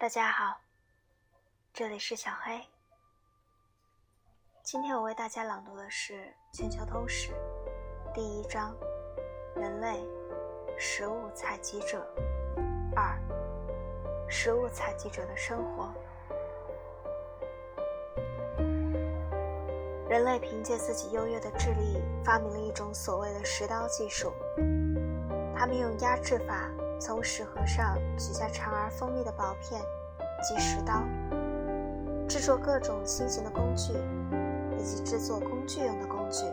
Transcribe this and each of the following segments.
大家好，这里是小黑。今天我为大家朗读的是《全球通史》第一章：人类食物采集者二，食物采集者的生活。人类凭借自己优越的智力，发明了一种所谓的石刀技术。他们用压制法。从石盒上取下长而锋利的薄片，及石刀，制作各种新型的工具，以及制作工具用的工具。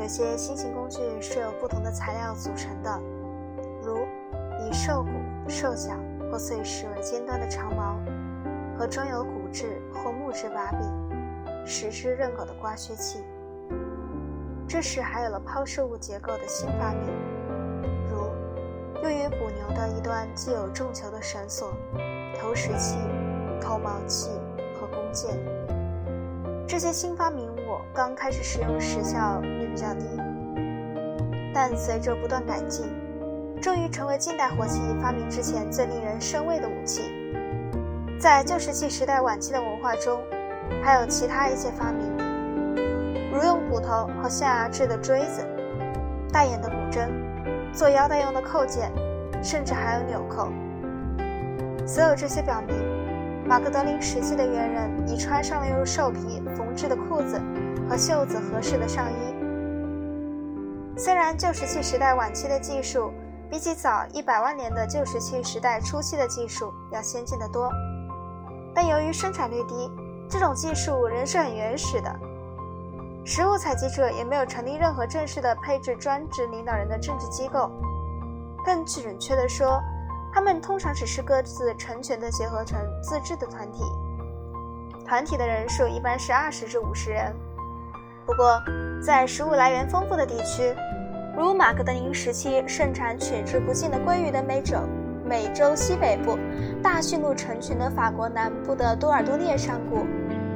有些新型工具是由不同的材料组成的，如以兽骨、兽角或碎石为尖端的长矛，和装有骨质或木质把柄、石质刃口的刮削器。这时还有了抛射物结构的新发明。用于捕牛的一端具有重球的绳索、投石器、投锚器和弓箭。这些新发明物刚开始使用时效率比较低，但随着不断改进，终于成为近代火器发明之前最令人生畏的武器。在旧石器时代晚期的文化中，还有其他一些发明，如用骨头和象牙制的锥子、大眼的古针。做腰带用的扣件，甚至还有纽扣。所有这些表明，马格德林时期的猿人已穿上了用兽皮缝制的裤子和袖子合适的上衣。虽然旧石器时代晚期的技术比起早一百万年的旧石器时代初期的技术要先进得多，但由于生产率低，这种技术仍是很原始的。食物采集者也没有成立任何正式的配置专职领导人的政治机构，更准确地说，他们通常只是各自成群的结合成自治的团体。团体的人数一般是二十至五十人。不过，在食物来源丰富的地区，如马格德林时期盛产取之不尽的鲑鱼的美洲、美洲西北部、大驯鹿成群的法国南部的多尔多涅山谷。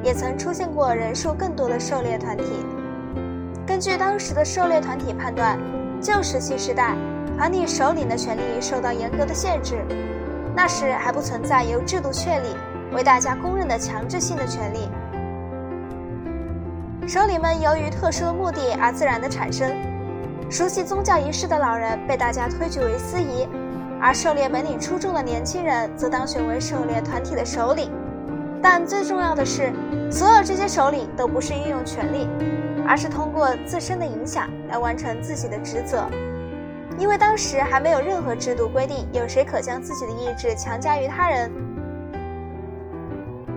也曾出现过人数更多的狩猎团体。根据当时的狩猎团体判断，旧石器时代团体首领的权力受到严格的限制。那时还不存在由制度确立、为大家公认的强制性的权利。首领们由于特殊的目的而自然的产生。熟悉宗教仪式的老人被大家推举为司仪，而狩猎本领出众的年轻人则当选为狩猎团体的首领。但最重要的是，所有这些首领都不是运用权力，而是通过自身的影响来完成自己的职责。因为当时还没有任何制度规定有谁可将自己的意志强加于他人。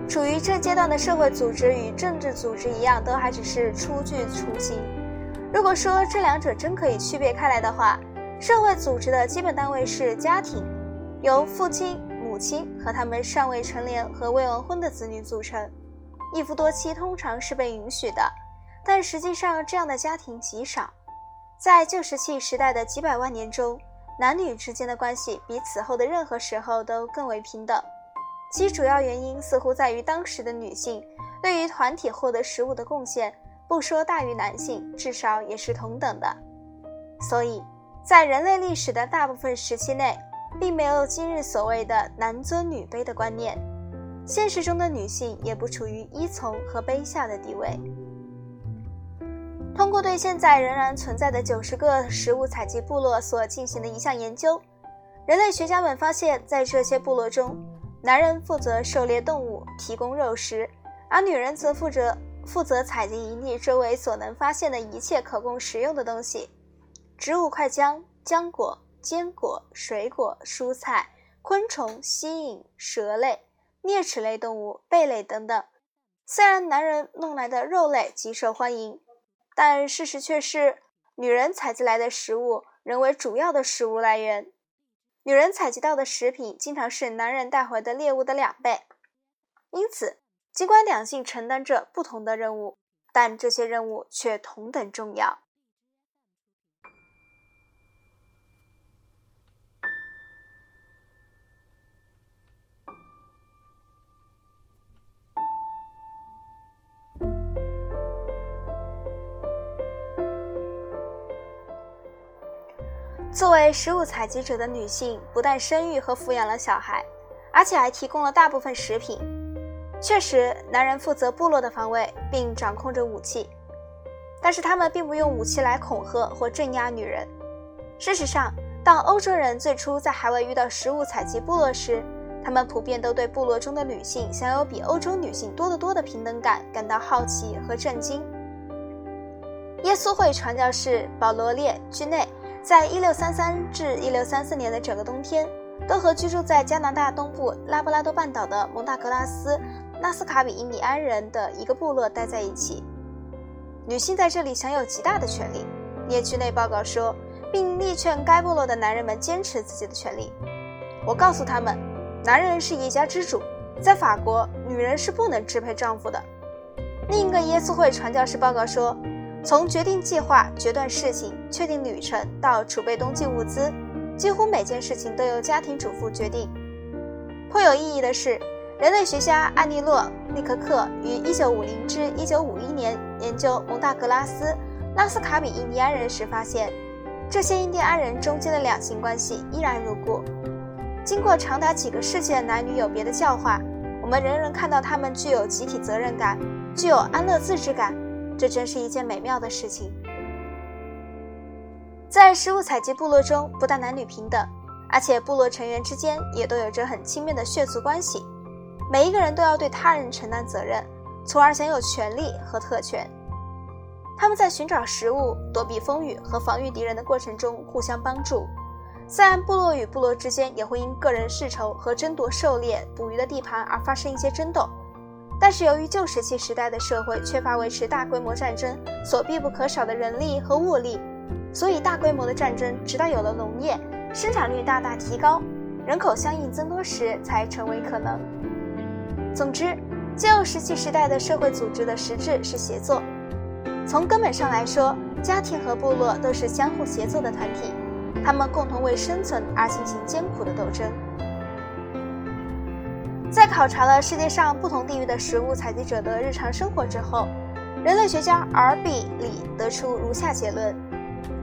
处于这阶段的社会组织与政治组织一样，都还只是初具雏形。如果说这两者真可以区别开来的话，社会组织的基本单位是家庭，由父亲。母亲和他们尚未成年和未完婚的子女组成，一夫多妻通常是被允许的，但实际上这样的家庭极少。在旧石器时代的几百万年中，男女之间的关系比此后的任何时候都更为平等。其主要原因似乎在于当时的女性对于团体获得食物的贡献，不说大于男性，至少也是同等的。所以，在人类历史的大部分时期内。并没有今日所谓的男尊女卑的观念，现实中的女性也不处于依从和卑下的地位。通过对现在仍然存在的九十个食物采集部落所进行的一项研究，人类学家们发现，在这些部落中，男人负责狩猎动物，提供肉食，而女人则负责负责采集营地周围所能发现的一切可供食用的东西，植物块浆、浆果。坚果、水果、蔬菜、昆虫、蜥蜴、蛇类、啮齿类动物、贝类等等。虽然男人弄来的肉类极受欢迎，但事实却是，女人采集来的食物仍为主要的食物来源。女人采集到的食品经常是男人带回的猎物的两倍。因此，尽管两性承担着不同的任务，但这些任务却同等重要。作为食物采集者的女性，不但生育和抚养了小孩，而且还提供了大部分食品。确实，男人负责部落的防卫，并掌控着武器，但是他们并不用武器来恐吓或镇压女人。事实上，当欧洲人最初在海外遇到食物采集部落时，他们普遍都对部落中的女性享有比欧洲女性多得多的平等感感到好奇和震惊。耶稣会传教士保罗列居内，在1633至1634年的整个冬天，都和居住在加拿大东部拉布拉多半岛的蒙大格拉斯纳斯卡比印第安人的一个部落待在一起。女性在这里享有极大的权利，列居内报告说，并力劝该部落的男人们坚持自己的权利。我告诉他们。男人是一家之主，在法国，女人是不能支配丈夫的。另一个耶稣会传教士报告说，从决定计划、决断事情、确定旅程到储备冬季物资，几乎每件事情都由家庭主妇决定。颇有意义的是，人类学家安尼洛·利克克于1950至1951年研究蒙大格拉斯拉斯卡比印第安人时发现，这些印第安人中间的两性关系依然如故。经过长达几个世纪的男女有别的教化，我们仍然看到他们具有集体责任感，具有安乐自治感，这真是一件美妙的事情。在食物采集部落中，不但男女平等，而且部落成员之间也都有着很亲密的血族关系。每一个人都要对他人承担责任，从而享有权利和特权。他们在寻找食物、躲避风雨和防御敌人的过程中互相帮助。虽然部落与部落之间也会因个人世仇和争夺狩猎、捕鱼的地盘而发生一些争斗，但是由于旧石器时代的社会缺乏维持大规模战争所必不可少的人力和物力，所以大规模的战争直到有了农业，生产率大大提高，人口相应增多时才成为可能。总之，旧石器时代的社会组织的实质是协作。从根本上来说，家庭和部落都是相互协作的团体。他们共同为生存而进行艰苦的斗争。在考察了世界上不同地域的食物采集者的日常生活之后，人类学家 R.B. 里得出如下结论：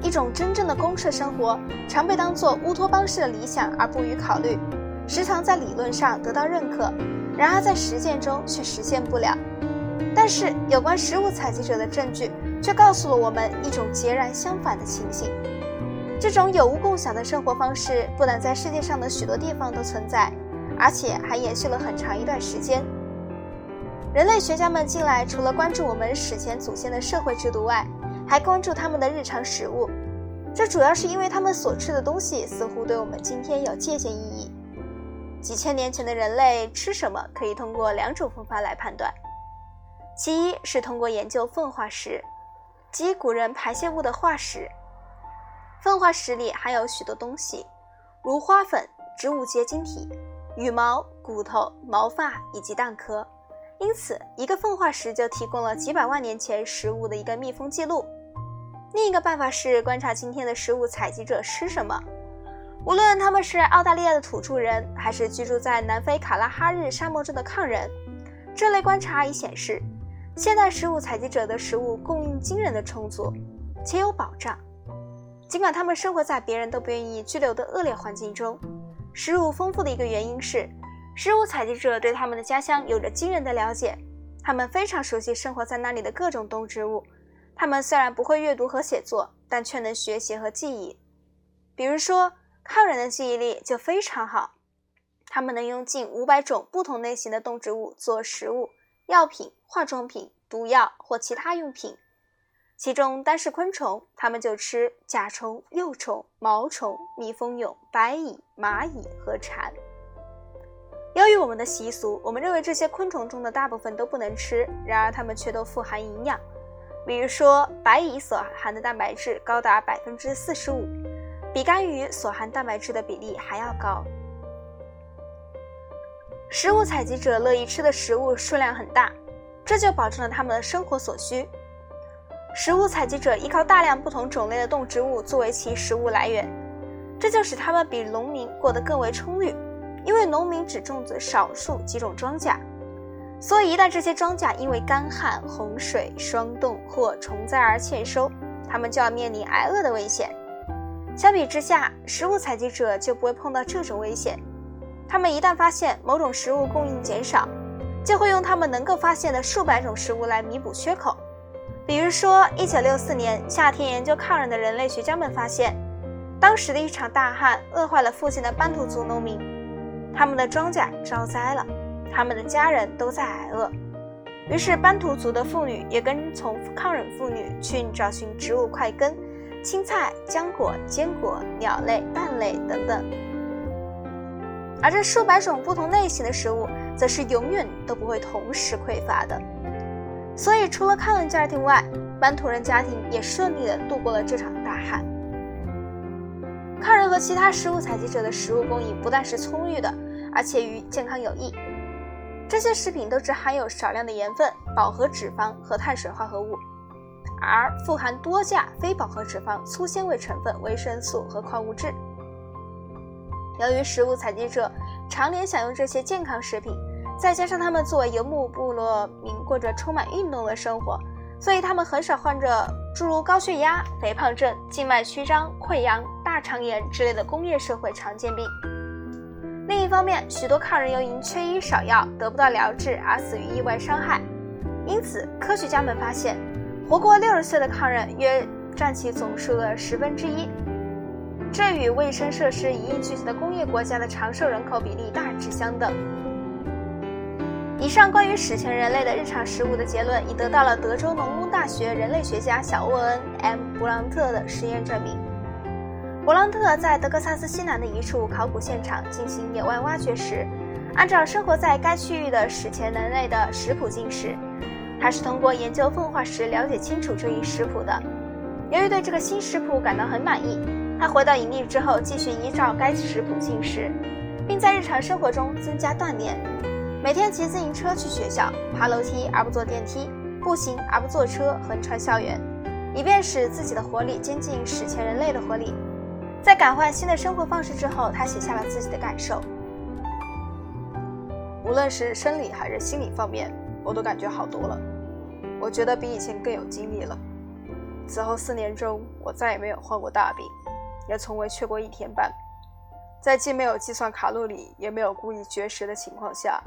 一种真正的公社生活常被当作乌托邦式的理想而不予考虑，时常在理论上得到认可，然而在实践中却实现不了。但是，有关食物采集者的证据却告诉了我们一种截然相反的情形。这种有物共享的生活方式不但在世界上的许多地方都存在，而且还延续了很长一段时间。人类学家们近来除了关注我们史前祖先的社会制度外，还关注他们的日常食物。这主要是因为他们所吃的东西似乎对我们今天有借鉴意义。几千年前的人类吃什么，可以通过两种方法来判断：其一是通过研究粪化石，即古人排泄物的化石。粪化石里含有许多东西，如花粉、植物结晶体、羽毛、骨头、毛发以及蛋壳，因此一个粪化石就提供了几百万年前食物的一个密封记录。另一个办法是观察今天的食物采集者吃什么，无论他们是澳大利亚的土著人，还是居住在南非卡拉哈日沙漠中的抗人。这类观察已显示，现代食物采集者的食物供应惊人的充足，且有保障。尽管他们生活在别人都不愿意居留的恶劣环境中，食物丰富的一个原因是，食物采集者对他们的家乡有着惊人的了解，他们非常熟悉生活在那里的各种动植物。他们虽然不会阅读和写作，但却能学习和记忆。比如说，抗人的记忆力就非常好，他们能用近五百种不同类型的动植物做食物、药品、化妆品、毒药或其他用品。其中单是昆虫，它们就吃甲虫、幼虫、毛虫、蜜蜂蛹、白蚁、蚂蚁和蝉。由于我们的习俗，我们认为这些昆虫中的大部分都不能吃，然而它们却都富含营养。比如说，白蚁所含的蛋白质高达百分之四十五，比干鱼所含蛋白质的比例还要高。食物采集者乐意吃的食物数量很大，这就保证了他们的生活所需。食物采集者依靠大量不同种类的动植物作为其食物来源，这就使他们比农民过得更为充裕。因为农民只种植少数几种庄稼，所以一旦这些庄稼因为干旱、洪水、霜冻或虫灾而欠收，他们就要面临挨饿的危险。相比之下，食物采集者就不会碰到这种危险。他们一旦发现某种食物供应减少，就会用他们能够发现的数百种食物来弥补缺口。比如说，1964年夏天研究抗日的人类学家们发现，当时的一场大旱饿坏了附近的班图族农民，他们的庄稼遭灾了，他们的家人都在挨饿。于是班图族的妇女也跟从抗日妇女去找寻植物块根、青菜、浆果、坚果、鸟类、蛋类等等。而这数百种不同类型的食物，则是永远都不会同时匮乏的。所以，除了抗人家庭外，班图人家庭也顺利地度过了这场大旱。抗人和其他食物采集者的食物供应不但是充裕的，而且与健康有益。这些食品都只含有少量的盐分、饱和脂肪和碳水化合物，而富含多价非饱和脂肪、粗纤维成分、维生素和矿物质。由于食物采集者常年享用这些健康食品，再加上他们作为游牧部落民过着充满运动的生活，所以他们很少患着诸如高血压、肥胖症、静脉曲张、溃疡、大肠炎之类的工业社会常见病。另一方面，许多抗人由于缺医少药，得不到疗治而死于意外伤害。因此，科学家们发现，活过六十岁的抗人约占其总数的十分之一。这与卫生设施一应俱全的工业国家的长寿人口比例大致相等。以上关于史前人类的日常食物的结论，已得到了德州农工大学人类学家小沃恩 ·M· 布朗特的实验证明。布朗特在德克萨斯西南的一处考古现场进行野外挖掘时，按照生活在该区域的史前人类的食谱进食。他是通过研究粪化石了解清楚这一食谱的。由于对这个新食谱感到很满意。他回到营地之后，继续依照该食谱进食，并在日常生活中增加锻炼，每天骑自行车去学校，爬楼梯而不坐电梯，步行而不坐车，横穿校园，以便使自己的活力接近史前人类的活力。在改换新的生活方式之后，他写下了自己的感受：无论是生理还是心理方面，我都感觉好多了。我觉得比以前更有精力了。此后四年中，我再也没有患过大病。也从未缺过一天半，在既没有计算卡路里，也没有故意绝食的情况下，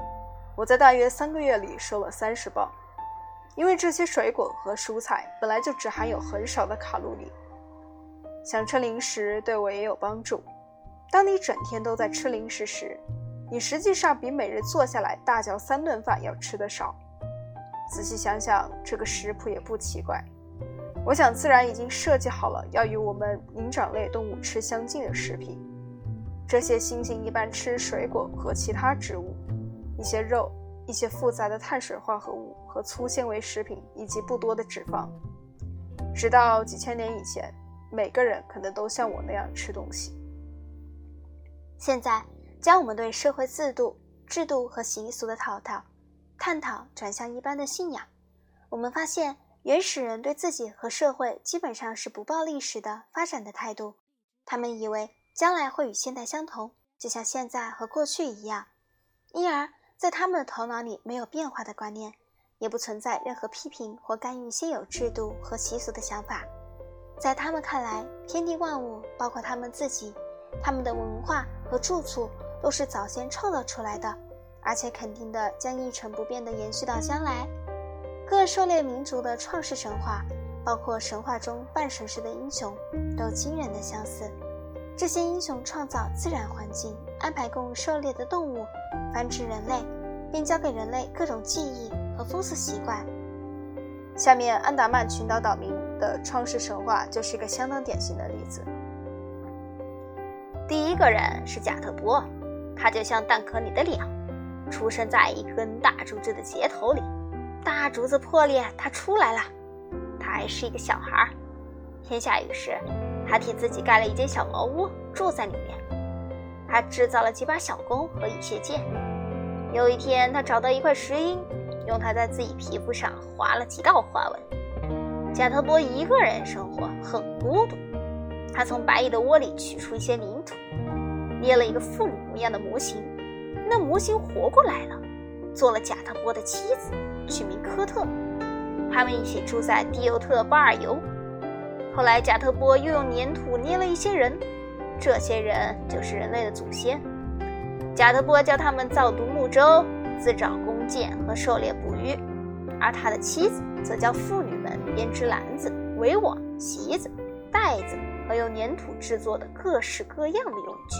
我在大约三个月里瘦了三十磅。因为这些水果和蔬菜本来就只含有很少的卡路里，想吃零食对我也有帮助。当你整天都在吃零食时，你实际上比每日坐下来大嚼三顿饭要吃的少。仔细想想，这个食谱也不奇怪。我想，自然已经设计好了要与我们灵长类动物吃相近的食品。这些猩猩一般吃水果和其他植物，一些肉，一些复杂的碳水化合物和粗纤维食品，以及不多的脂肪。直到几千年以前，每个人可能都像我那样吃东西。现在，将我们对社会制度、制度和习俗的讨讨探讨转向一般的信仰，我们发现。原始人对自己和社会基本上是不抱历史的发展的态度，他们以为将来会与现代相同，就像现在和过去一样，因而，在他们的头脑里没有变化的观念，也不存在任何批评或干预现有制度和习俗的想法。在他们看来，天地万物，包括他们自己，他们的文化和住处，都是早先创造出来的，而且肯定的将一成不变地延续到将来。各狩猎民族的创世神话，包括神话中半神式的英雄，都惊人的相似。这些英雄创造自然环境，安排供狩猎的动物，繁殖人类，并教给人类各种技艺和风俗习惯。下面，安达曼群岛岛民的创世神话就是一个相当典型的例子。第一个人是贾特波，他就像蛋壳里的鸟，出生在一根大竹子的节头里。大竹子破裂，他出来了。他还是一个小孩儿。天下雨时，他替自己盖了一间小茅屋，住在里面。他制造了几把小弓和一些箭。有一天，他找到一块石英，用它在自己皮肤上划了几道花纹。贾特波一个人生活，很孤独。他从白蚁的窝里取出一些泥土，捏了一个妇女模样的模型。那模型活过来了，做了贾特波的妻子。取名科特，他们一起住在迪尤特巴尔尤。后来，贾特波又用粘土捏了一些人，这些人就是人类的祖先。贾德波教他们造独木舟、自找弓箭和狩猎捕鱼，而他的妻子则教妇女们编织篮子、围网、席子、袋子和用粘土制作的各式各样的用具。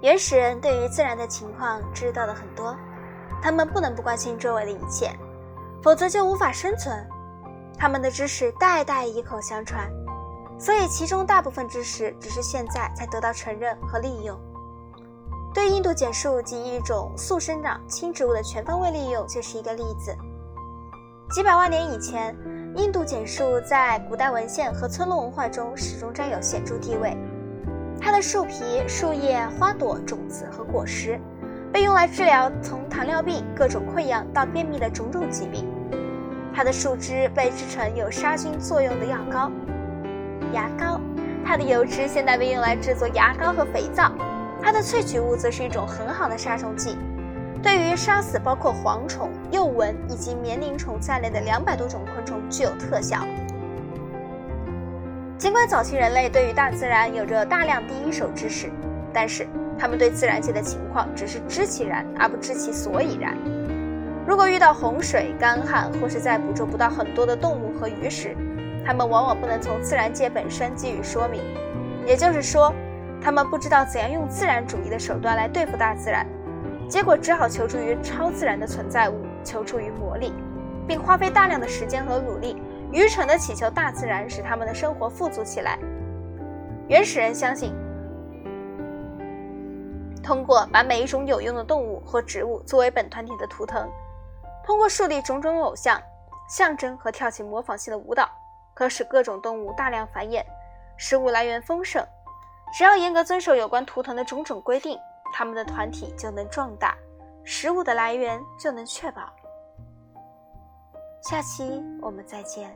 原始人对于自然的情况知道的很多，他们不能不关心周围的一切，否则就无法生存。他们的知识代代以口相传，所以其中大部分知识只是现在才得到承认和利用。对印度简树及一种速生长轻植物的全方位利用就是一个例子。几百万年以前，印度简树在古代文献和村落文化中始终占有显著地位。它的树皮、树叶、花朵、种子和果实被用来治疗从糖尿病、各种溃疡到便秘的种种疾病。它的树枝被制成有杀菌作用的药膏、牙膏。它的油脂现在被用来制作牙膏和肥皂。它的萃取物则是一种很好的杀虫剂，对于杀死包括蝗虫、幼蚊以及棉铃虫在内的两百多种昆虫具有特效。尽管早期人类对于大自然有着大量第一手知识，但是他们对自然界的情况只是知其然而不知其所以然。如果遇到洪水、干旱，或是在捕捉不到很多的动物和鱼时，他们往往不能从自然界本身给予说明，也就是说，他们不知道怎样用自然主义的手段来对付大自然，结果只好求助于超自然的存在物，求助于魔力，并花费大量的时间和努力。愚蠢的祈求大自然使他们的生活富足起来。原始人相信，通过把每一种有用的动物或植物作为本团体的图腾，通过树立种种偶像、象征和跳起模仿性的舞蹈，可使各种动物大量繁衍，食物来源丰盛。只要严格遵守有关图腾的种种规定，他们的团体就能壮大，食物的来源就能确保。下期我们再见。